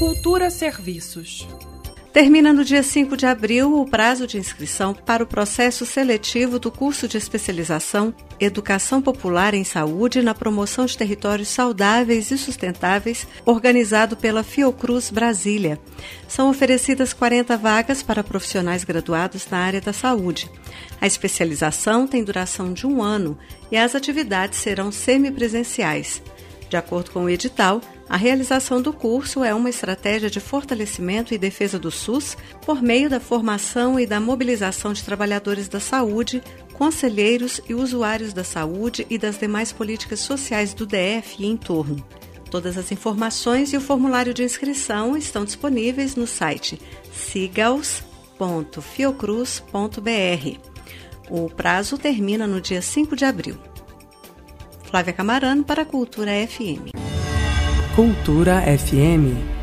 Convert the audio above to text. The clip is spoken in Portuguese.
Cultura Serviços. Termina no dia 5 de abril o prazo de inscrição para o processo seletivo do curso de especialização Educação Popular em Saúde na Promoção de Territórios Saudáveis e Sustentáveis, organizado pela Fiocruz Brasília. São oferecidas 40 vagas para profissionais graduados na área da saúde. A especialização tem duração de um ano e as atividades serão semipresenciais. De acordo com o edital, a realização do curso é uma estratégia de fortalecimento e defesa do SUS por meio da formação e da mobilização de trabalhadores da saúde, conselheiros e usuários da saúde e das demais políticas sociais do DF e em torno. Todas as informações e o formulário de inscrição estão disponíveis no site sigals.fiocruz.br. O prazo termina no dia 5 de abril. Flávia Camarano para a Cultura FM. Cultura FM